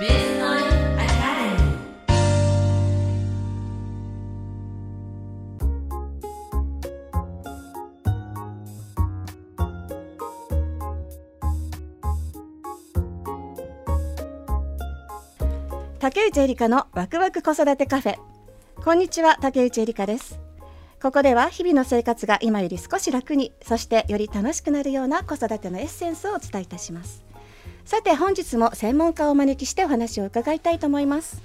竹内エリカのワクワク子育てカフェ。こんにちは竹内エリカです。ここでは日々の生活が今より少し楽にそしてより楽しくなるような子育てのエッセンスをお伝えいたします。さて本日も専門家をお招きしてお話を伺いたいと思います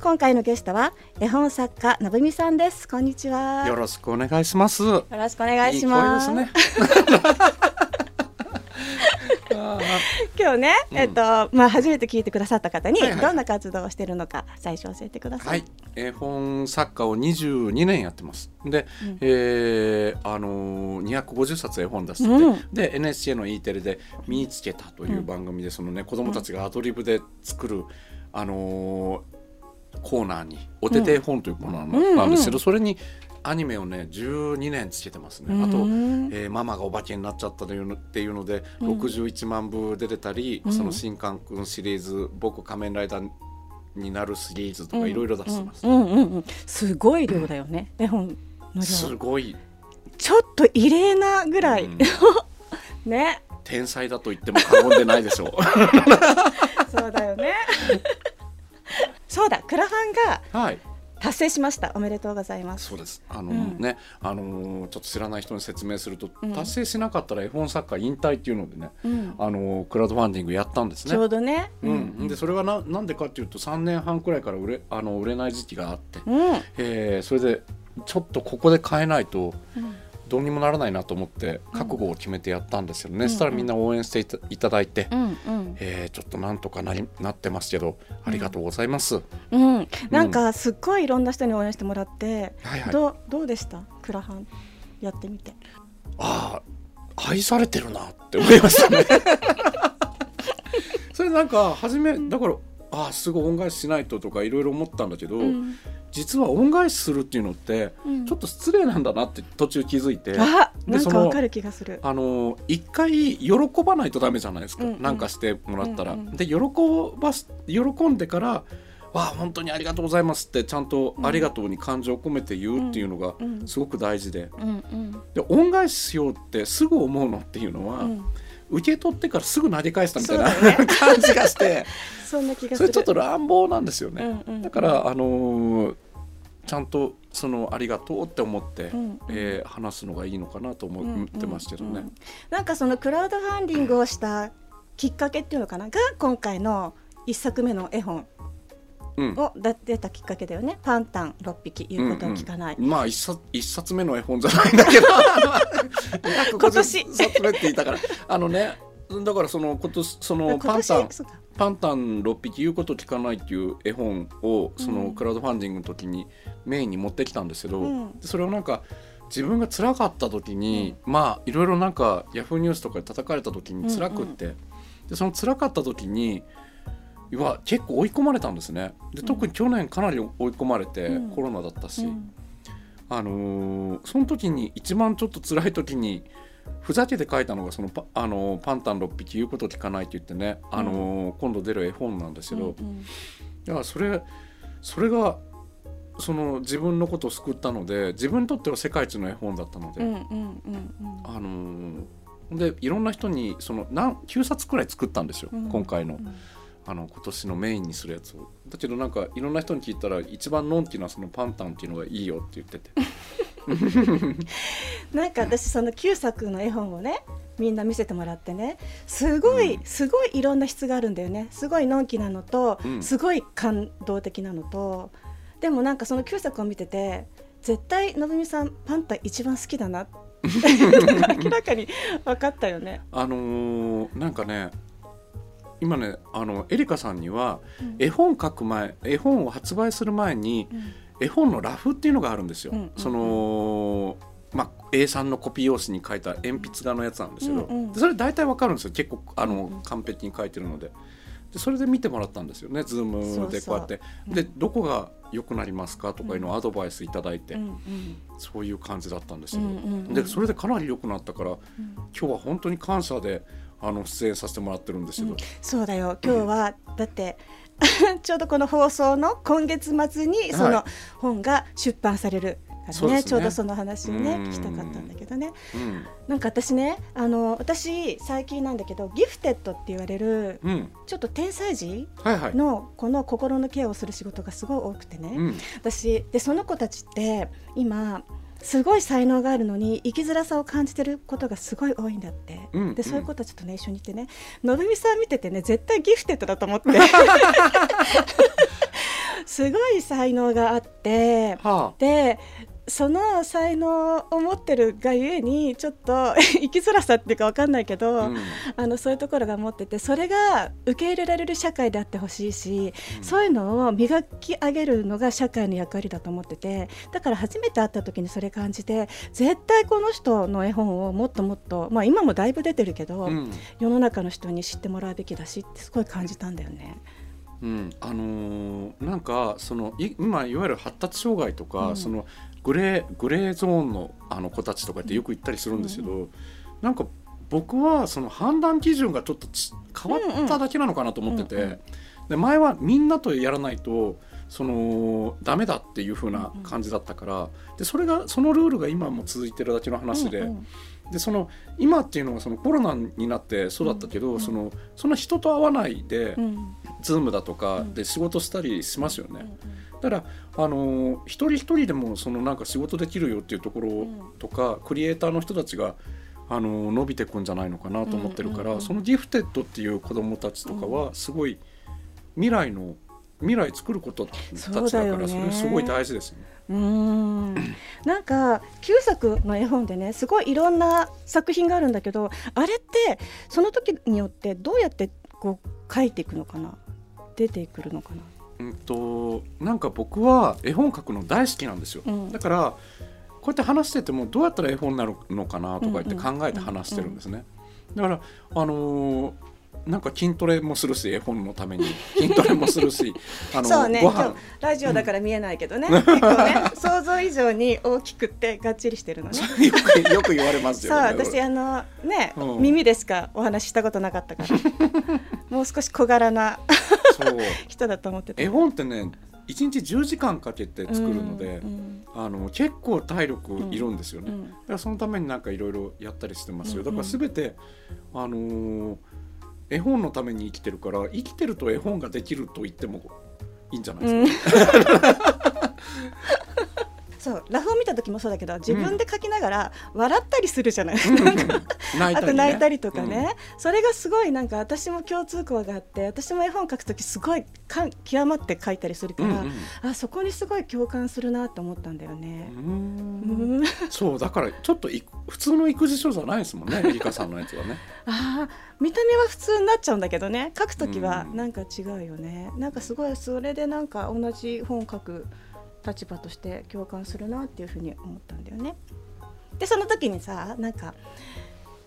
今回のゲストは絵本作家のぶみさんですこんにちはよろしくお願いします。よろしくお願いしますね。あ 今日ね、うん。えっとまあ初めて聞いてくださった方にどんな活動をしているのか最初教えてくださ。ーはい。い、絵本作家を22年やってます。で、うん。えーあのー、250冊絵本出してて、うん。で NHK の E テレで「見つけた」という番組でそのね子供たちがアドリブで作る、あのーコーナーに「おてて絵本」というコーナーうんなんですけど、それにアニメをね12年つけてますね。あと、うんえーママがお化けになっちゃったというのっていうので、うん61万部出てたり、うんその新刊君シリーズ「僕仮面ライダーになる」シリーズとかいろいろ出してます。うんうんうんうんすごい量だよね。絵本の量。すごい、ちょっと異例なぐらい、うん ね。天才だと言っても過言でないでしょう。そうだよね。そうだ、クラファンがはい、達成しました。おめでとうございます。そうです。あのうんね、あのーちょっと知らない人に説明すると、うん達成しなかったら絵本作家引退っていうのでね、うん、あのークラウドファンディングやったんですねちょ。うどね。うん、でそれがななんでかっていうと3年半くらいから売れあの売れない時期があって、うん、えーそれでちょっとここで変えないとうんどうにもならないなと思って覚悟を決めてやったんですよね、うんそしたらみんな応援していただいて、うん、うん、えーちょっとなんとかなりなってますけどありがとうございます、うん、なんかすっごいいろんな人に応援してもらって、はいはい。どうどうでした？クラファンやってみて。ああ愛されてるなって思いましたね。それなんか初めだからああすごい恩返ししないととかいろいろ思ったんだけど、うん。実は恩返しするっていうのってうん。ちょっと失礼なんだなって途中気づいて、あ、でそのなんかわかる気がする。あの一回喜ばないとダメじゃないですか、うん。うんなんかしてもらったら。うんうんで喜ばす喜んでから「わあ本当にありがとうございます」ってちゃんと「ありがとう」に感情を込めて言うっていうのがうん。すごく大事で。うんうん。で恩返ししようってすぐ思うのっていうのは、うん、受け取ってからすぐ投げ返したみたいな、ね。感じがして。そんな気がする。それちょっと乱暴なんですよね。うんうんだからあのーちゃんとそのありがとうって思って、うんうん。えー話すのがいいのかなと思うんってますけどね。うんうんなんかそのクラウドファンディングをしたきっかけっていうのかな？が今回の一作目の絵本。うんをだ出たきっかけだよね。パンタン六匹言うことを聞かない。うんうんまあ一冊一冊目の絵本じゃないんだけど。今年。150冊目って言ったから。あのねだからその今年そのパンタンパンタン6匹言うこと聞かないっていう絵本をそうのんクラウドファンディングの時にメインに持ってきたんですけど、うん。それをなんか自分が辛かった時に、まあいろいろなんかヤフーニュースとかで叩かれた時に辛くって、でその辛かった時にうわ結構追い込まれたんですね。で特に去年かなり追い込まれて、うん。コロナだったし、うん。あのーその時に一番ちょっと辛い時にふざけて書いたのがそのパ,、あのーパンタン6匹言うこと聞かないって言ってね、あのー今度出る絵本なんですけど、うんだからそれそれがその自分のことを救ったので自分にとっては世界一の絵本だったので、あのーでいろんな人にその何9冊くらい作ったんですよ、うん。今回の。うんあの今年のメインにするやつを。だけどなんかいろんな人に聞いたら一番のんきなそのパンタンっていうのがいいよって言ってて。なんか私その9作の絵本をねみんな見せてもらってねすごい、うん。すごいいろんな質があるんだよね。すごいのんきなのと、うん。すごい感動的なのと。でもなんかその9作を見てて絶対のぶみさんパンタ一番好きだなって 明らかに分かったよね。あのーなんかね今ねあのエリカさんにはうん。絵本書く前絵本を発売する前にうん。絵本のラフっていうのがあるんですよ。そのまあ、A3 のコピー用紙に書いた鉛筆画のやつなんですけど、うんうん。でそれ大体わかるんですよ。結構あの、完璧に書いてるので。でそれで見てもらったんですよね。ズームでこうやって。でどこが良くなりますかとかいうのをアドバイスいただいて、うんうん。そういう感じだったんですよ、うんうんうん。でそれでかなり良くなったからうん。今日は本当に感謝であの出演させてもらってるんですけど、そうだよ。今日は、だって ちょうどこの放送の今月末にそはの本が出版されるからね,、ね。ちょうどその話をねうん。聞きたかったんだけどね。うん。なんか私ねあの私最近なんだけどギフテッドって言われるうん。ちょっと天才児のこの心のケアをする仕事がすごい多くてね、うん。私でその子たちって今すごい才能があるのに生きづらさを感じてることがすごい多いんだって、うん。でそういう子たちとね一緒にいてねのぶみさん見ててね絶対ギフテッドだと思って。すごい才能があって。はでその才能を持ってるがゆえにちょっと 生きづらさっていうかわかんないけど、あ、うん。あのそういうところが持っててそれが受け入れられる社会であってほしいし、そういうのを磨き上げるのが社会の役割だと思っててだから初めて会った時にそれ感じて絶対この人の絵本をもっともっと、まあ、今もだいぶ出てるけど、うん。世の中の人に知ってもらうべきだしってすごい感じたんだよね。うん、あのーなんかそのい今いわゆる発達障害とか、うん。そのグレーグレーゾーンのあの子たちとかってよく言ったりするんですけど、なんか僕はその判断基準がちょっとち変わっただけなのかなと思ってて、うんうんで前はみんなとやらないとそのダメだっていう風な感じだったからでそれがそのルールが今も続いてるだけの話で。うんうんでその今っていうのはそのコロナになってそうだったけど、うんそのその人と会わないで、うん。ズームだとかうん。で仕事したりしますよね。うんだからあのー一人一人でもそのなんか仕事できるよっていうところん。とか、クリエイターの人たちがあのー伸びてくんじゃないのかなと思ってるから、うんうんうん。そのギフテッドっていう子どもたちとかはすごい未来の未来作ることたちだからそれすごい大事ですよね。うーん。なんか旧作の絵本でねすごいいろんな作品があるんだけどあれってその時によってどうやってこう書いていくのかな？出てくるのかな？うんとなんか僕は絵本描くの大好きなんですよ。うんだからこうやって話しててもどうやったら絵本になるのかなとか言って考えて話してるんですね。だからあのーなんか筋トレもするし絵本のために。筋トレもするしあのそうね。ラジオだから見えないけどね、結構ね想像以上に大きくってがっちりしてるのね。よくよく言われますそうよね。私あのね、うん。耳でしかお話ししたことなかったからもう少し小柄なそう。人だと思ってた。絵本ってね1日10時間かけて作るので、うんあの結構体力いるんですよね。うん。だからそのためになんかいろいろやったりしてますよ。うんだからすべて、あのー絵本のために生きてるから生きてると絵本ができると言ってもいいんじゃないですか？そうラフを見た時もそうだけど自分で描きながら笑ったりするじゃない、泣いたり、ね、あと泣いたりとかね、それがすごいなんか私も共通項があって私も絵本描く時すごいかん極まって描いたりするから、うんうん。あそこにすごい共感するなと思ったんだよね。ううん。ん、そうだからちょっとい普通の育児書じゃないですもんね、リカさんのやつはね。あー見た目は普通になっちゃうんだけどね。描く時はうん。なんか違うよね、なんかすごいそれでなんか同じ本描く立場として共感するなっていうふうに思ったんだよね。でその時にさなんか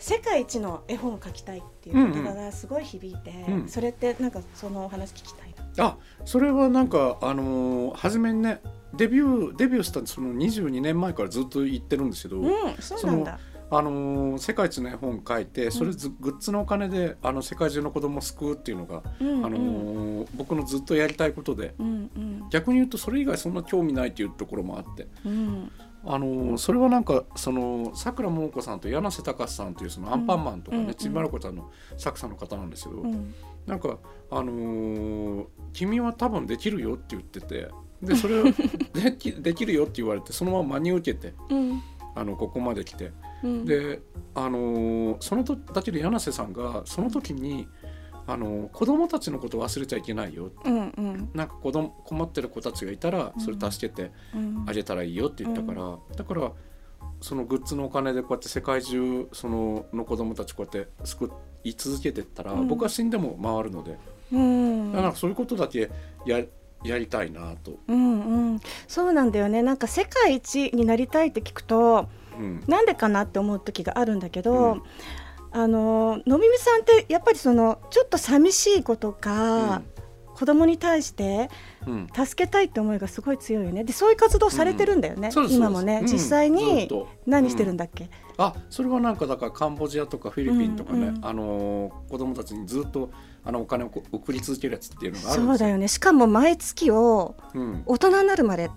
世界一の絵本を描きたいっていう言葉がすごい響いて、うんそれってなんかそのお話聞きたいな。あそれはなんかあのー初めにねデビューデビューしたその22年前からずっと言ってるんですけど、うん、そうなんだ。あのー世界一の絵本書いてそれず、グッズのお金であの世界中の子供を救うっていうのが、うんうん。あのー僕のずっとやりたいことで。うんうん。逆に言うとそれ以外そんな興味ないっていうところもあって。うんあのーそれはなんかそのさくらももこさんと柳瀬隆さんというそのアンパンマンとかね、うんちびまる子ちゃんの作者の方なんですけど、うん。なんかあのー君は多分できるよ」って言っててでそれを できできるよって言われてそのまま真に受けてうん。あのここまで来て。うん。であのーそのとだけで柳瀬さんがその時に、あのー子供たちのことを忘れちゃいけないよ。うんうん。なんか子供困ってる子たちがいたらそれ助けてうん。あげたらいいよって言ったから、だからそのグッズのお金でこうやって世界中そのの子供たちこうやって救い続けてったら、うん。僕は死んでも回るので。うん。だからそういうことだけややりたいなと、うんうん、そうなんだよね。なんか世界一になりたいって聞くとうん。なんでかなって思う時があるんだけど、うんあののみみさんってやっぱりそのちょっと寂しい子とか、子供に対してうん。助けたいって思いがすごい強いよね。でそういう活動されてるんだよね、そうです今もね、そうです。実際に何してるんだっけ、あそれはなんかだからカンボジアとかフィリピンとかね、うんうん。あのー子供たちにずっとあのお金をこ送り続けるやつっていうのがあるんそうですよ。だよね。しかも毎月をうん、大人になるまで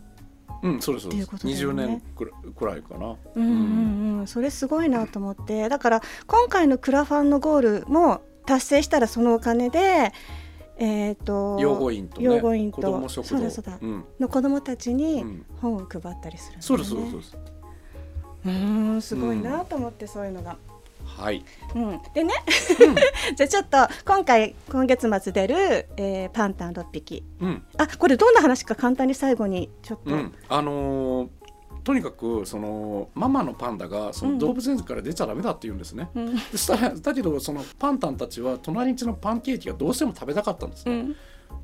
うん、そうですそうです。っていうことだ二よね。十年くらいかな。うんうんうん、それすごいなと思って。だから今回のクラファンのゴールも達成したらそのお金で、えー、と養護院とね、養護院と。子供食堂、そうだそうだ。うん、の子供たちうにん、本を配ったりするんだよね。そうですそうですそうです。うーんすごいなと思ってそういうのが。はい。うん、でね、じゃあちょっと今回今月末出る、えーパンタン6匹。うん、あこれどんな話か簡単に最後にちょっと、うん、あのーとにかくそのママのパンダがそうん。の動物園から出ちゃダメだって言うんですね。うん。でしたらだけどそのパンタンたちは隣んちのパンケーキがどうしても食べたかったんですね。うん。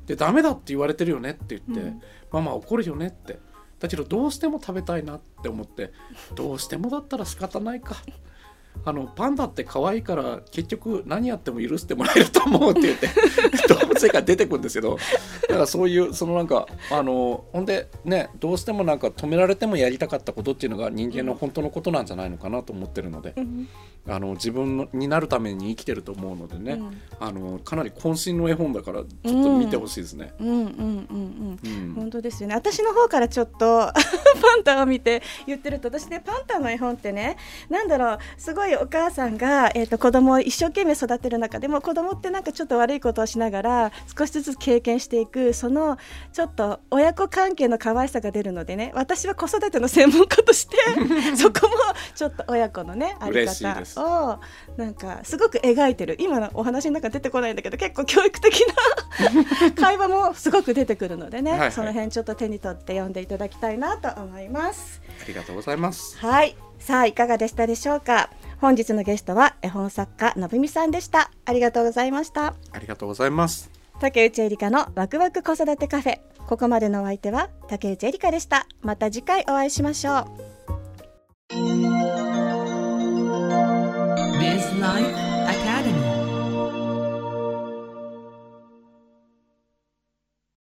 でダメだって言われてるよねって言って、うん。ママ怒るよねって。だけどどうしても食べたいなって思ってどうしてもだったら仕方ないかあのパンダって可愛いから結局何やっても許してもらえると思うって言って 動物園から出てくるんですけどだからそういうそのなんかあのほんでねどうしてもなんか止められてもやりたかったことっていうのが人間の本当のことなんじゃないのかなと思ってるので、うん。あの自分のになるために生きてると思うのでね、うん。あのかなり渾身の絵本だからちょっと見てほしいですね。うん。うんうんうんうん本当ですよね。私の方からちょっと パンタを見て言ってると私ねパンタの絵本ってねなんだろうすごいお母さんが、えー、と子供を一生懸命育てる中でも子供ってなんかちょっと悪いことをしながら少しずつ経験していくそのちょっと親子関係の可愛さが出るのでね私は子育ての専門家として そこもちょっと親子のねあり方をなんかすごく描いてる今のお話の中出てこないんだけど結構教育的な 会話もすごく出てくるのでね、はいはいその辺ちょっと手に取って読んでいただきたいなと思います。ありがとうございます。はい、さあいかがでしたでしょうか？本日のゲストは絵本作家のぶみさんでした。ありがとうございました。ありがとうございます。竹内えりかのワクワク子育てカフェ。ここまでのお相手は竹内えりかでした。また次回お会いしましょう。